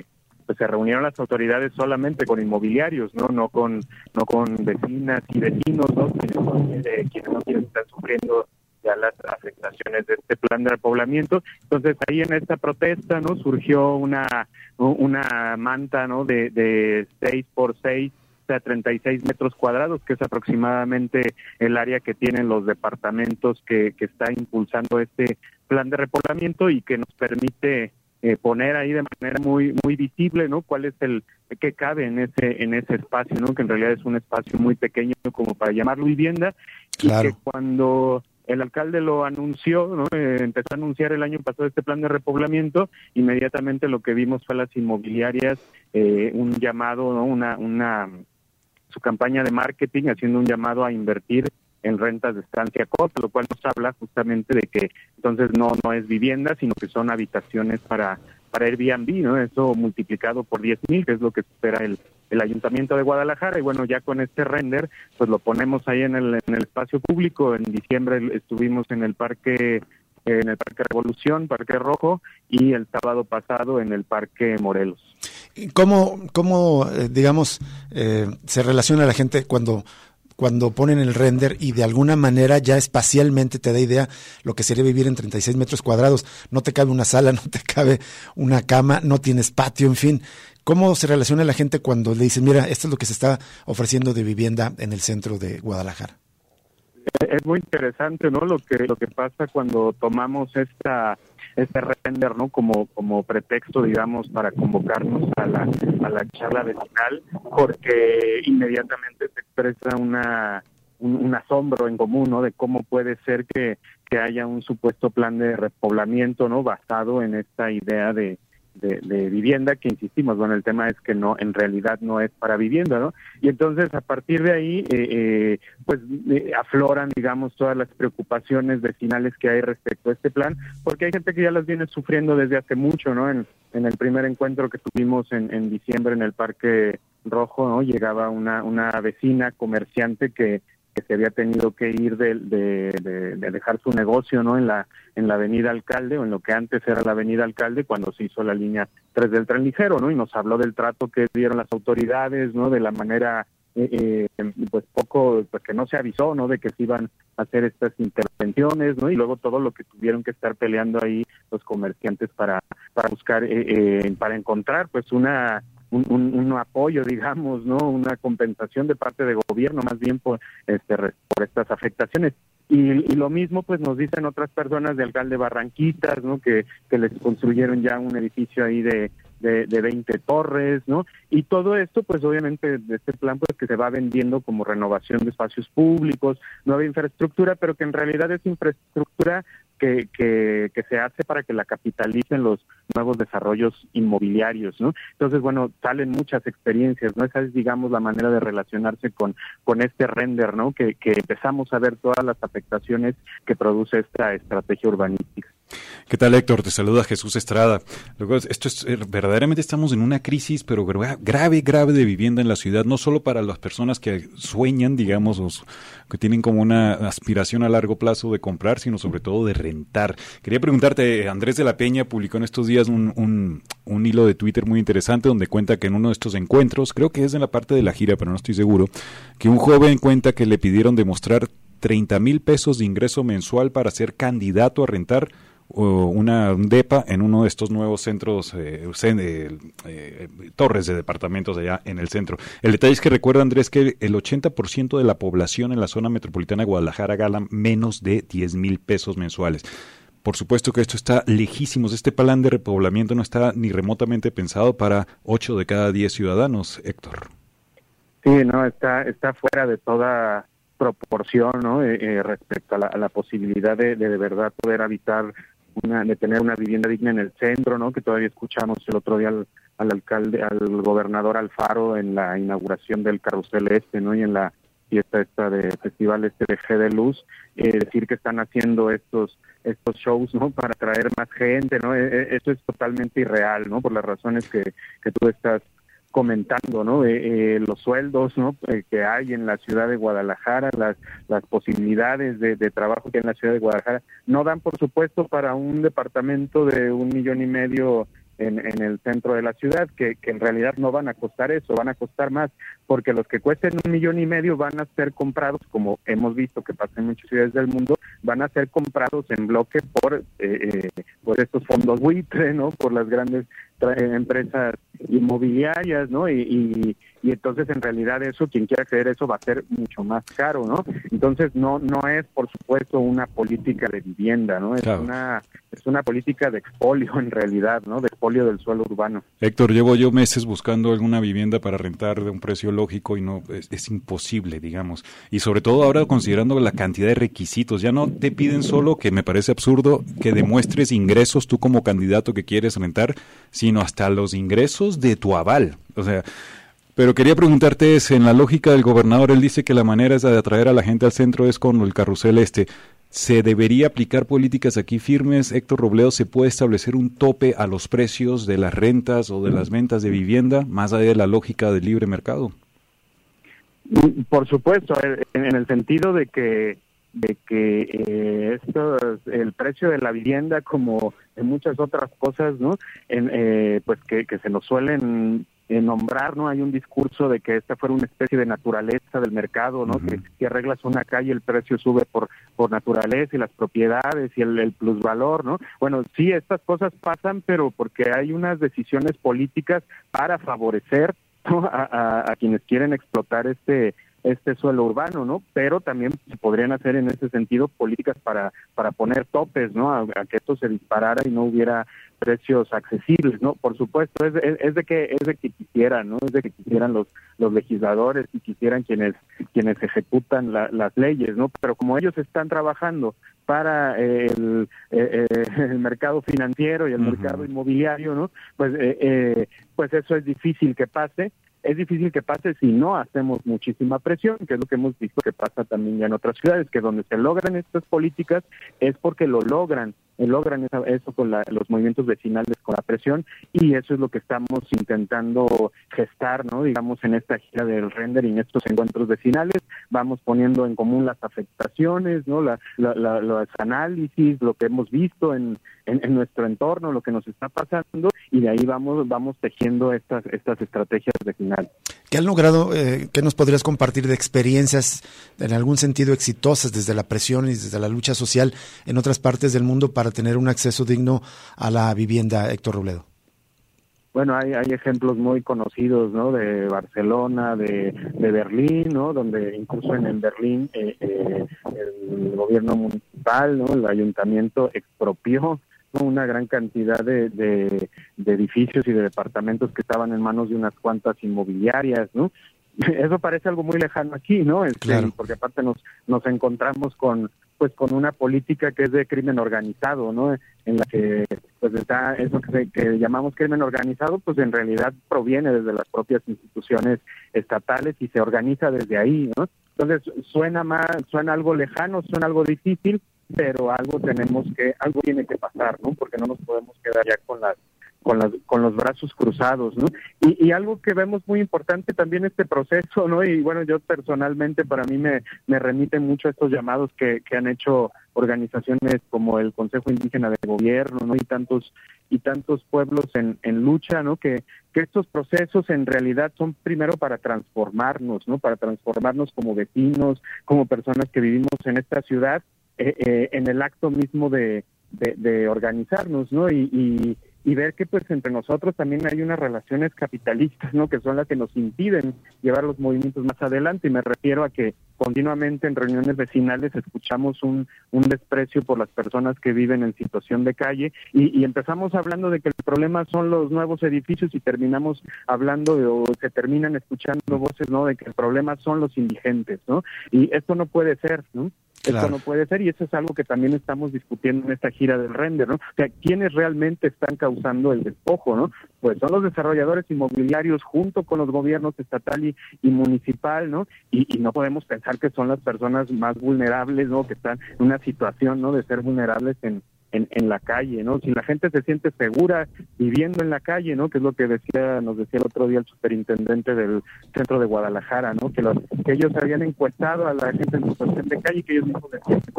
pues, se reunieron las autoridades solamente con inmobiliarios, no no con no con vecinas y vecinos, ¿no? quienes no quieren estar sufriendo ya las afectaciones de este plan de repoblamiento. Entonces ahí en esta protesta no surgió una una manta no de, de 6 por 6 o sea 36 metros cuadrados que es aproximadamente el área que tienen los departamentos que, que está impulsando este plan de repoblamiento y que nos permite eh, poner ahí de manera muy muy visible no cuál es el que cabe en ese en ese espacio no que en realidad es un espacio muy pequeño como para llamarlo vivienda y que cuando el alcalde lo anunció, ¿no? Eh, empezó a anunciar el año pasado este plan de repoblamiento, inmediatamente lo que vimos fue las inmobiliarias, eh, un llamado, una, una, su campaña de marketing haciendo un llamado a invertir en rentas de estancia corta, lo cual nos habla justamente de que entonces no no es vivienda, sino que son habitaciones para para Airbnb, ¿no? Eso multiplicado por 10 mil, que es lo que espera el, el Ayuntamiento de Guadalajara y bueno, ya con este render, pues lo ponemos ahí en el, en el espacio público. En diciembre estuvimos en el parque en el Parque Revolución, Parque Rojo, y el sábado pasado en el Parque Morelos. ¿Cómo, cómo eh, digamos, eh, se relaciona la gente cuando cuando ponen el render y de alguna manera ya espacialmente te da idea lo que sería vivir en 36 metros cuadrados. No te cabe una sala, no te cabe una cama, no tienes patio, en fin. ¿Cómo se relaciona la gente cuando le dicen, mira, esto es lo que se está ofreciendo de vivienda en el centro de Guadalajara? Es muy interesante, ¿no? Lo que lo que pasa cuando tomamos esta este render, ¿no? Como como pretexto, digamos, para convocarnos a la a la charla vecinal, porque inmediatamente se expresa una un, asombro en común, ¿no? De cómo puede ser que que haya un supuesto plan de repoblamiento, ¿no? Basado en esta idea de de, vivienda que insistimos bueno el tema es que no en realidad no es para vivienda no y entonces a partir de ahí eh, eh, pues eh, afloran digamos todas las preocupaciones vecinales que hay respecto a este plan porque hay gente que ya las viene sufriendo desde hace mucho no en, en el primer encuentro que tuvimos en, en diciembre en el parque rojo no llegaba una una vecina comerciante que que se había tenido que ir de, de, dejar su negocio no en la en la avenida alcalde o en lo que antes era la avenida alcalde cuando se hizo la línea 3 del tren ligero no y nos habló del trato que dieron las autoridades no de la manera eh, eh, pues poco pues que no se avisó no de que se iban a hacer estas intervenciones no y luego todo lo que tuvieron que estar peleando ahí los comerciantes para para buscar eh, para encontrar pues una un, apoyo, digamos, no, una compensación de parte del gobierno, más bien por este por estas afectaciones. Y, lo mismo, pues, nos dicen otras personas de alcalde Barranquitas, ¿no? Que, que les construyeron ya un edificio ahí de, de, de 20 torres, ¿no? Y todo esto, pues obviamente, de este plan, pues que se va vendiendo como renovación de espacios públicos, nueva infraestructura, pero que en realidad es infraestructura que, que, que se hace para que la capitalicen los nuevos desarrollos inmobiliarios, ¿no? Entonces, bueno, salen muchas experiencias, ¿no? Esa es, digamos, la manera de relacionarse con, con este render, ¿no? Que, que empezamos a ver todas las afectaciones que produce esta estrategia urbanística. ¿Qué tal, Héctor? Te saluda Jesús Estrada. Luego, esto es, eh, verdaderamente estamos en una crisis, pero grave, grave de vivienda en la ciudad, no solo para las personas que sueñan, digamos, que tienen como una aspiración a largo plazo de comprar, sino sobre todo de rentar. Quería preguntarte, Andrés de la Peña publicó en estos días un, un, un hilo de Twitter muy interesante donde cuenta que en uno de estos encuentros, creo que es en la parte de la gira, pero no estoy seguro, que un joven cuenta que le pidieron demostrar 30 mil pesos de ingreso mensual para ser candidato a rentar una DEPA en uno de estos nuevos centros, eh, eh, eh, torres de departamentos allá en el centro. El detalle es que recuerda, Andrés, que el 80% de la población en la zona metropolitana de Guadalajara gana menos de 10 mil pesos mensuales. Por supuesto que esto está lejísimos. Este plan de repoblamiento no está ni remotamente pensado para 8 de cada 10 ciudadanos, Héctor. Sí, no, está, está fuera de toda proporción ¿no? respecto a la, posibilidad de, de verdad poder habitar de tener una vivienda digna en el centro, ¿no? Que todavía escuchamos el otro día al, alcalde, al gobernador Alfaro en la inauguración del carrusel este, ¿no? Y en la fiesta esta de festival este de G de Luz, eh, decir que están haciendo estos estos shows, ¿no? Para atraer más gente, ¿no? E, e, eso es totalmente irreal, ¿no? Por las razones que, que tú estás comentando, ¿no? Eh, eh, los sueldos, ¿no? Eh, que hay en la ciudad de Guadalajara, las, las posibilidades de, de, trabajo que hay en la ciudad de Guadalajara, no dan, por supuesto, para un departamento de un millón y medio en, en el centro de la ciudad, que, que en realidad no van a costar eso, van a costar más, porque los que cuesten un millón y medio van a ser comprados, como hemos visto que pasa en muchas ciudades del mundo, van a ser comprados en bloque por, por estos fondos buitre, ¿no? Por las grandes empresas inmobiliarias, ¿no? Y, y, entonces en realidad eso, quien quiera creer eso va a ser mucho más caro, ¿no? Entonces no no es por supuesto una política de vivienda, ¿no? Es una es una política de expolio en realidad, ¿no? De expolio del suelo urbano. Héctor, llevo yo meses buscando alguna vivienda para rentar de un precio lógico y no es, es imposible, digamos. Y sobre todo ahora considerando la cantidad de requisitos, ya no te piden solo que me parece absurdo que demuestres ingresos tú como candidato que quieres rentar, sino hasta los ingresos de tu aval. O sea, pero quería preguntarte es, en la lógica del gobernador, él dice que la manera de atraer a la gente al centro es con el carrusel este. ¿Se debería aplicar políticas aquí firmes? Héctor Robledo, ¿se puede establecer un tope a los precios de las rentas o de las ventas de vivienda, más allá de la lógica del libre mercado? Por supuesto, en el sentido de que de que eh, esto, el precio de la vivienda como en muchas otras cosas no en, eh, pues que, que se nos suelen eh, nombrar, ¿no? Hay un discurso de que esta fuera una especie de naturaleza del mercado, ¿no? que si arreglas una calle el precio sube por, por naturaleza y las propiedades y el, el plusvalor, ¿no? Bueno, sí, estas cosas pasan, pero porque hay unas decisiones políticas para favorecer a, a, quienes quieren explotar este este suelo urbano, ¿no? Pero también se podrían hacer en ese sentido políticas para para poner topes, ¿no? A, que esto se disparara y no hubiera precios accesibles, ¿no? Por supuesto, es, es, de que es de que quisieran, ¿no? Es de que quisieran los los legisladores y quisieran quienes quienes ejecutan las leyes, ¿no? Pero como ellos están trabajando para el, eh, eh, el mercado financiero y el mercado inmobiliario, ¿no? Pues eh, pues eso es difícil que pase es difícil que pase si no hacemos muchísima presión, que es lo que hemos visto que pasa también ya en otras ciudades, que donde se logran estas políticas es porque lo logran logran eso con los movimientos vecinales, con la presión, y eso es lo que estamos intentando gestar, ¿no? Digamos, en esta gira del render y en estos encuentros vecinales, vamos poniendo en común las afectaciones, ¿no? La, los análisis, lo que hemos visto en, en, nuestro entorno, lo que nos está pasando, y de ahí vamos, vamos tejiendo estas, estas estrategias vecinales. ¿Qué han logrado, eh, qué nos podrías compartir de experiencias en algún sentido exitosas desde la presión y desde la lucha social en otras partes del mundo para tener un acceso digno a la vivienda, Héctor Robledo? Bueno, hay, hay ejemplos muy conocidos, ¿no? De Barcelona, de, de Berlín, ¿no? Donde incluso en, Berlín eh, eh, el gobierno municipal, ¿no? El ayuntamiento expropió una gran cantidad de, de, edificios y de departamentos que estaban en manos de unas cuantas inmobiliarias, ¿no? Eso parece algo muy lejano aquí, ¿no? Este, porque aparte nos, nos encontramos con pues con una política que es de crimen organizado, ¿no? En la que pues está eso que, que, llamamos crimen organizado, pues en realidad proviene desde las propias instituciones estatales y se organiza desde ahí, ¿no? Entonces suena más, suena algo lejano, suena algo difícil, pero algo tenemos que, algo tiene que pasar, ¿no? Porque no nos podemos quedar ya con las con, las, con los brazos cruzados, ¿no? Y, y, algo que vemos muy importante también este proceso, ¿no? Y bueno, yo personalmente para mí me, me remiten mucho a estos llamados que, han hecho organizaciones como el Consejo Indígena de Gobierno, ¿no? Y tantos y tantos pueblos en, en lucha, ¿no? Que, estos procesos en realidad son primero para transformarnos, ¿no? Para transformarnos como vecinos, como personas que vivimos en esta ciudad, eh, eh, en el acto mismo de, de, organizarnos, ¿no? y, y ver que pues entre nosotros también hay unas relaciones capitalistas, ¿no? Que son las que nos impiden llevar los movimientos más adelante. Y me refiero a que continuamente en reuniones vecinales escuchamos un, un desprecio por las personas que viven en situación de calle y, y, empezamos hablando de que el problema son los nuevos edificios y terminamos hablando o se terminan escuchando voces, ¿no? De que el problema son los indigentes, ¿no? Y esto no puede ser, ¿no? Esto no puede ser y eso es algo que también estamos discutiendo en esta gira del render, ¿no? O sea, ¿quiénes realmente están causando el despojo, no? Pues son los desarrolladores inmobiliarios junto con los gobiernos estatal y, municipal, ¿no? Y, y, no podemos pensar que son las personas más vulnerables, ¿no? Que están en una situación, ¿no? De ser vulnerables en, en, la calle, ¿no? Si la gente se siente segura viviendo en la calle, ¿no? Que es lo que decía, nos decía el otro día el superintendente del centro de Guadalajara, ¿no? Que, los, que ellos habían encuestado a la gente en situación de calle y que ellos mismos decían que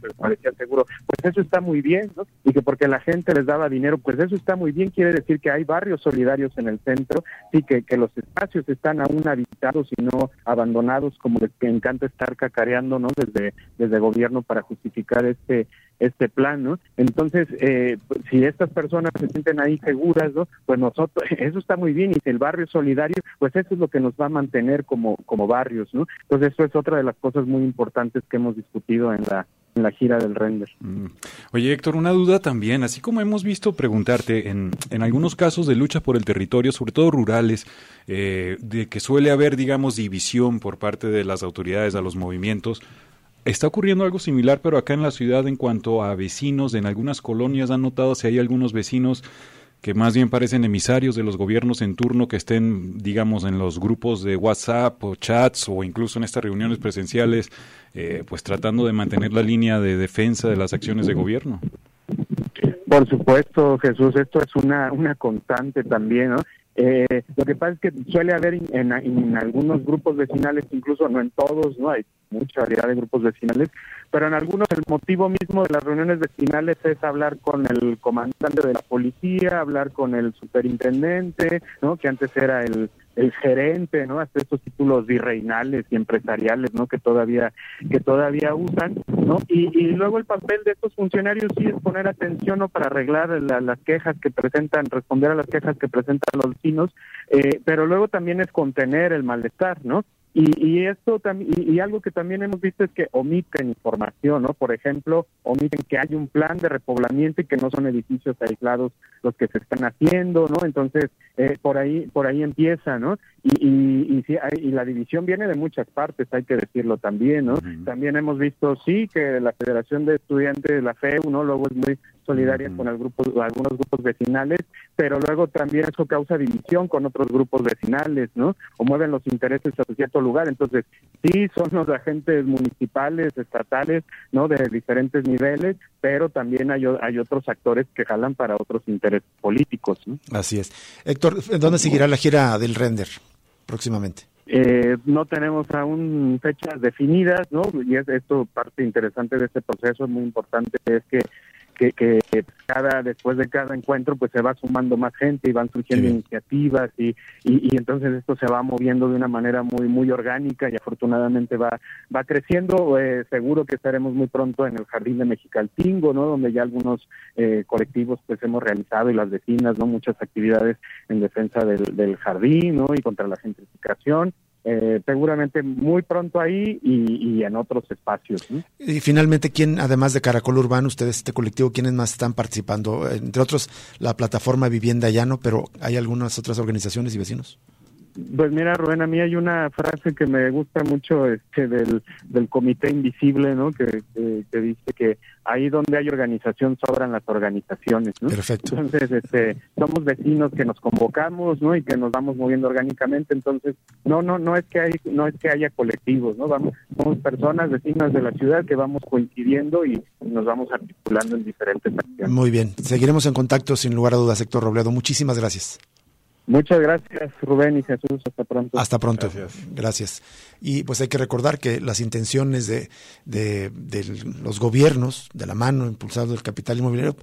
pues, parecía seguro. Pues eso está muy bien, ¿no? Y que porque la gente les daba dinero, pues eso está muy bien, quiere decir que hay barrios solidarios en el centro, sí, que, que los espacios están aún habitados y no abandonados como les encanta estar cacareando, ¿no? Desde, desde gobierno para justificar este este plan, ¿no? Entonces, eh, si estas personas se sienten ahí seguras, ¿no? Pues nosotros, eso está muy bien, y si el barrio es solidario, pues eso es lo que nos va a mantener como, como barrios, ¿no? Entonces, eso es otra de las cosas muy importantes que hemos discutido en la, en la gira del render. Mm. Oye, Héctor, una duda también, así como hemos visto preguntarte, en, en algunos casos de lucha por el territorio, sobre todo rurales, eh, de que suele haber, digamos, división por parte de las autoridades a los movimientos, Está ocurriendo algo similar, pero acá en la ciudad en cuanto a vecinos, en algunas colonias han notado si hay algunos vecinos que más bien parecen emisarios de los gobiernos en turno que estén, digamos, en los grupos de WhatsApp o chats o incluso en estas reuniones presenciales, eh, pues tratando de mantener la línea de defensa de las acciones de gobierno. Por supuesto, Jesús, esto es una, una constante también, ¿no? Eh, lo que pasa es que suele haber en, en, algunos grupos vecinales, incluso no en todos, no hay mucha variedad de grupos vecinales, pero en algunos el motivo mismo de las reuniones vecinales es hablar con el comandante de la policía, hablar con el superintendente, ¿no? que antes era el el gerente, ¿no? Hasta estos títulos virreinales y empresariales, ¿no? Que todavía que todavía usan, ¿no? Y, y luego el papel de estos funcionarios sí es poner atención, ¿no? Para arreglar las quejas que presentan, responder a las quejas que presentan los vecinos, eh, pero luego también es contener el malestar, ¿no? Y, y esto también y, algo que también hemos visto es que omiten información, ¿no? Por ejemplo, omiten que hay un plan de repoblamiento y que no son edificios aislados los que se están haciendo, ¿no? Entonces eh, por ahí por ahí empieza, ¿no? Y, y, y, la división viene de muchas partes, hay que decirlo también, ¿no? También hemos visto sí que la Federación de Estudiantes, la FEU, ¿no? Luego es muy solidaria con el grupo, algunos grupos vecinales, pero luego también eso causa división con otros grupos vecinales, ¿no? O mueven los intereses a cierto lugar. Entonces, sí, son los agentes municipales, estatales, ¿no? De diferentes niveles, pero también hay, hay otros actores que jalan para otros intereses políticos. ¿no? Así es. Héctor, ¿dónde seguirá la gira del render próximamente? Eh, no tenemos aún fechas definidas, ¿no? Y es esto parte interesante de este proceso, muy importante, es que que, que, cada después de cada encuentro pues se va sumando más gente y van surgiendo iniciativas y, y, entonces esto se va moviendo de una manera muy muy orgánica y afortunadamente va va creciendo. Eh, seguro que estaremos muy pronto en el jardín de Mexicaltingo no donde ya algunos eh, colectivos pues hemos realizado y las vecinas no muchas actividades en defensa del, del jardín no y contra la gentrificación eh, seguramente muy pronto ahí y, en otros espacios. Y finalmente, ¿quién, además de Caracol Urbano, ustedes, este colectivo, quiénes más están participando? Entre otros, la plataforma Vivienda Llano, pero ¿hay algunas otras organizaciones y vecinos? Pues mira, Rubén, a mí hay una frase que me gusta mucho este del, del comité invisible, ¿no? Que, que, dice que ahí donde hay organización sobran las organizaciones, ¿no? Perfecto. Entonces, este, somos vecinos que nos convocamos, ¿no? Y que nos vamos moviendo orgánicamente. Entonces, no, no, no es que hay, no es que haya colectivos, ¿no? Vamos, somos personas vecinas de la ciudad que vamos coincidiendo y nos vamos articulando en diferentes acciones. Muy bien, seguiremos en contacto sin lugar a dudas, Héctor Robledo. Muchísimas gracias. Muchas gracias, Rubén y Jesús. Hasta pronto. Hasta pronto. Gracias. Y pues hay que recordar que las intenciones de, de, los gobiernos, de la mano, impulsados del capital inmobiliario,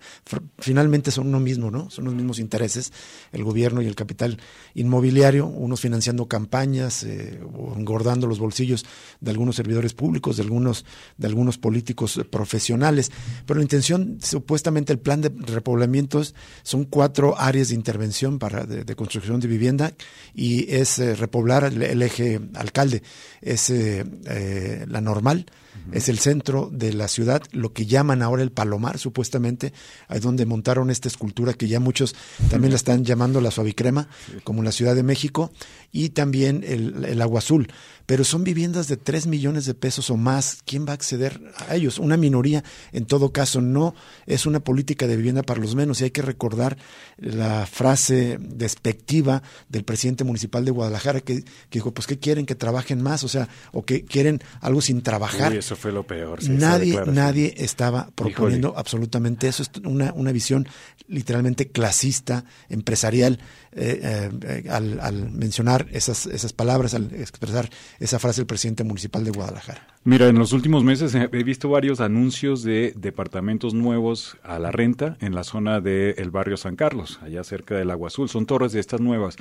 finalmente son uno mismo, ¿no? Son los mismos intereses, el gobierno y el capital inmobiliario, unos financiando campañas eh, o engordando los bolsillos de algunos servidores públicos, de algunos, de algunos políticos profesionales. Pero la intención, supuestamente el plan de repoblamientos, son cuatro áreas de intervención para de, de construcción de vivienda y es eh, repoblar el, eje alcalde, es eh, eh, la normal, es el centro de la ciudad, lo que llaman ahora el Palomar, supuestamente, ahí donde montaron esta escultura que ya muchos también la están llamando la suavicrema, como la Ciudad de México, y también el, el Agua Azul. Pero son viviendas de 3 millones de pesos o más. ¿Quién va a acceder a ellos? Una minoría, en todo caso, no es una política de vivienda para los menos. Y hay que recordar la frase despectiva del presidente municipal de Guadalajara que, dijo, pues, ¿qué quieren? Que trabajen más, o sea, o que quieren algo sin trabajar eso fue lo peor. nadie, nadie estaba proponiendo absolutamente eso. Es una, una visión literalmente clasista, empresarial, eh, eh, al, al, mencionar esas, esas palabras, al expresar esa frase del presidente municipal de Guadalajara. Mira, en los últimos meses he visto varios anuncios de departamentos nuevos a la renta en la zona del barrio San Carlos, allá cerca del Agua Azul. Son torres de estas nuevas.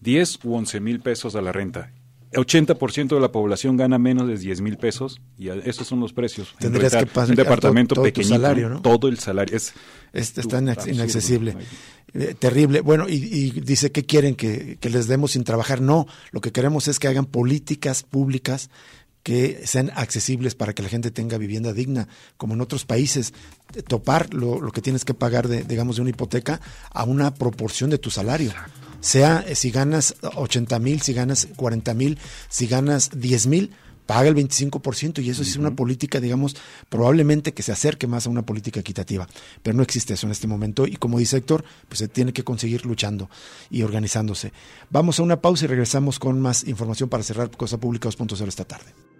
10 u 11 mil pesos a la renta 80% de la población gana menos de 10 mil pesos y esos son los precios. Tendrías que pasar un departamento todo, pequeñito, salario, ¿no? todo el salario es, es está inaccesible. Eh, terrible. Bueno, y, y, dice que quieren que, que les demos sin trabajar. No, lo que queremos es que hagan políticas públicas que sean accesibles para que la gente tenga vivienda digna, como en otros países, topar lo, lo que tienes que pagar de, digamos, de una hipoteca a una proporción de tu salario sea eh, si ganas 80 mil, si ganas 40 mil, si ganas 10 mil, paga el 25% y eso es una política, digamos, probablemente que se acerque más a una política equitativa, pero no existe eso en este momento y como dice Héctor, pues se tiene que conseguir luchando y organizándose. Vamos a una pausa y regresamos con más información para cerrar Cosa Pública 2.0 esta tarde.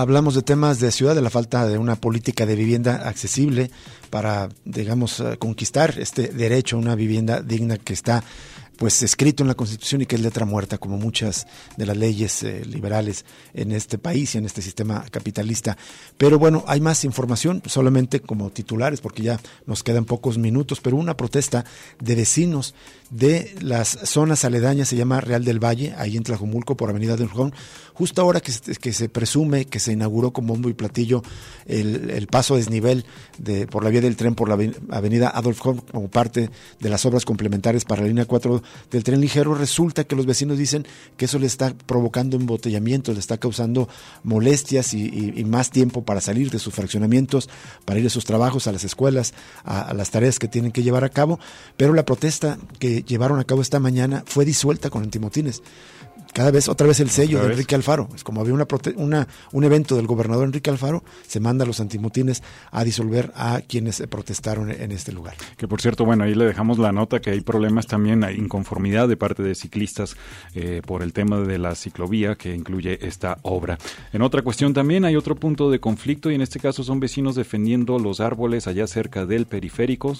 Hablamos de temas de ciudad, de la falta de una política de vivienda accesible para, digamos, eh, conquistar este derecho a una vivienda digna que está pues escrito en la Constitución y que es letra muerta, como muchas de las leyes eh, liberales en este país y en este sistema capitalista. Pero bueno, hay más información, solamente como titulares, porque ya nos quedan pocos minutos, pero una protesta de vecinos de las zonas aledañas, se llama Real del Valle, ahí en Tlajumulco, por Avenida del Jón, justo ahora que, que se presume que se inauguró con bombo y platillo el, el paso desnivel de, por la vía del tren por la Avenida Adolf Horn como parte de las obras complementarias para la línea 4 del tren ligero, resulta que los vecinos dicen que eso le está provocando embotellamiento, le está causando molestias y, más tiempo para salir de sus fraccionamientos, para ir a sus trabajos, a las escuelas, a las tareas que tienen que llevar a cabo, pero la protesta que llevaron a cabo esta mañana fue disuelta con antimotines cada vez otra vez el sello de Enrique Alfaro. Es como había una, una, un evento del gobernador Enrique Alfaro, se manda a los antimotines a disolver a quienes protestaron en este lugar. Que por cierto, bueno, ahí le dejamos la nota que hay problemas también, hay inconformidad de parte de ciclistas eh, por el tema de la ciclovía que incluye esta obra. En otra cuestión también hay otro punto de conflicto y en este caso son vecinos defendiendo los árboles allá cerca del periférico,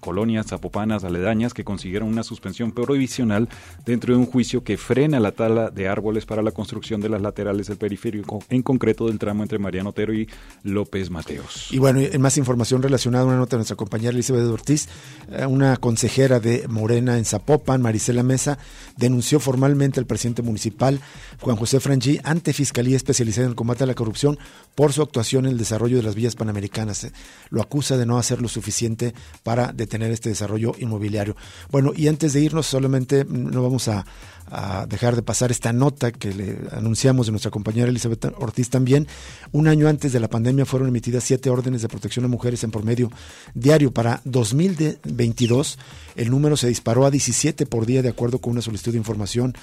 colonias zapopanas aledañas que consiguieron una suspensión provisional dentro de un juicio que frena la de árboles para la construcción de las laterales del periférico, en concreto del tramo entre Mariano Otero y López Mateos. Y bueno, en más información relacionada, una nota de nuestra compañera Elizabeth Ortiz, eh, una consejera de Morena en Zapopan, Marisela Mesa, denunció formalmente al presidente municipal, Juan José Frangi, ante Fiscalía Especializada en el Combate a la Corrupción por su actuación en el desarrollo de las villas panamericanas. Lo acusa de no hacer lo suficiente para detener este desarrollo inmobiliario. Bueno, y antes de irnos, solamente no vamos a a dejar de pasar esta nota que le anunciamos de nuestra compañera Elizabeth Ortiz también. Un año antes de la pandemia fueron emitidas siete órdenes de protección a mujeres en promedio diario. Para 2022 el número se disparó a 17 por día de acuerdo con una solicitud de información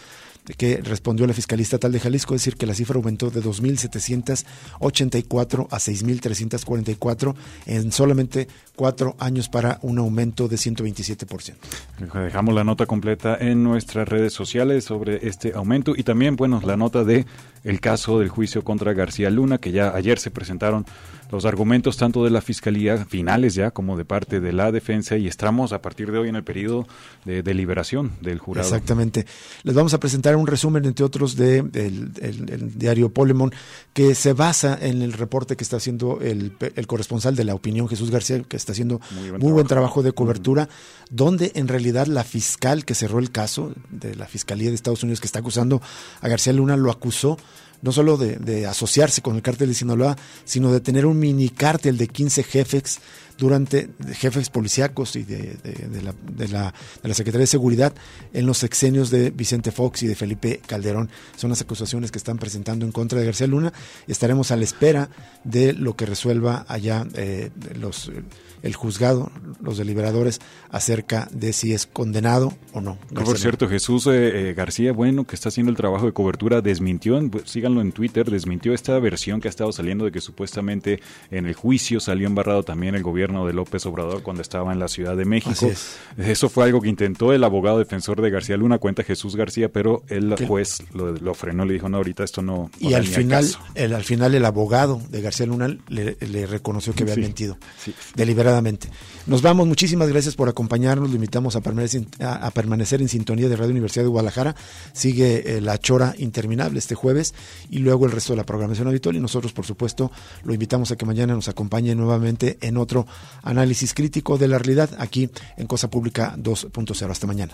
que respondió la Fiscalía Estatal de Jalisco, es decir, que la cifra aumentó de 2.784 a 6.344 en solamente cuatro años para un aumento de 127%. Dejamos la nota completa en nuestras redes sociales sobre este aumento y también, bueno, la nota de el caso del juicio contra García Luna, que ya ayer se presentaron los argumentos tanto de la Fiscalía, finales ya, como de parte de la defensa, y estamos a partir de hoy en el periodo de deliberación del jurado. Exactamente. Les vamos a presentar un resumen, entre otros, del de el, diario Polemon, que se basa en el reporte que está haciendo el, corresponsal de la opinión, Jesús García, que está haciendo muy buen, trabajo. de cobertura, donde en realidad la fiscal que cerró el caso de la Fiscalía de Estados Unidos que está acusando a García Luna lo acusó no solo de, asociarse con el cártel de Sinaloa, sino de tener un mini cártel de 15 jefes durante jefes policíacos y de, la, de, la, de la Secretaría de Seguridad en los sexenios de Vicente Fox y de Felipe Calderón. Son las acusaciones que están presentando en contra de García Luna. Estaremos a la espera de lo que resuelva allá eh, los el juzgado, los deliberadores, acerca de si es condenado o no. por cierto, Jesús eh, eh, García, bueno, que está haciendo el trabajo de cobertura, desmintió, pues, síganlo en Twitter, desmintió esta versión que ha estado saliendo de que supuestamente en el juicio salió embarrado también el gobierno de López Obrador cuando estaba en la Ciudad de México. Eso fue algo que intentó el abogado defensor de García Luna, cuenta Jesús García, pero el juez lo, frenó, le dijo, no, ahorita esto no... y al final, el, al final el abogado de García Luna le, reconoció que había mentido. Deliberadamente. Nos vamos, muchísimas gracias por acompañarnos, lo invitamos a permanecer, a, permanecer en sintonía de Radio Universidad de Guadalajara. Sigue eh, la chora interminable este jueves y luego el resto de la programación habitual y nosotros, por supuesto, lo invitamos a que mañana nos acompañe nuevamente en otro análisis crítico de la realidad aquí en Cosa Pública 2.0. Hasta mañana.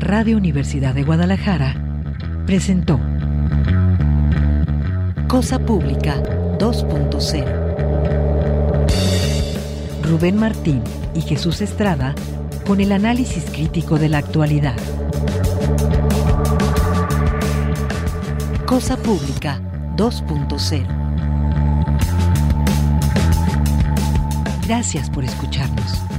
Radio Universidad de Guadalajara presentó Cosa Pública 2.0. Rubén Martín y Jesús Estrada con el análisis crítico de la actualidad. Cosa Pública 2.0. Gracias por escucharnos.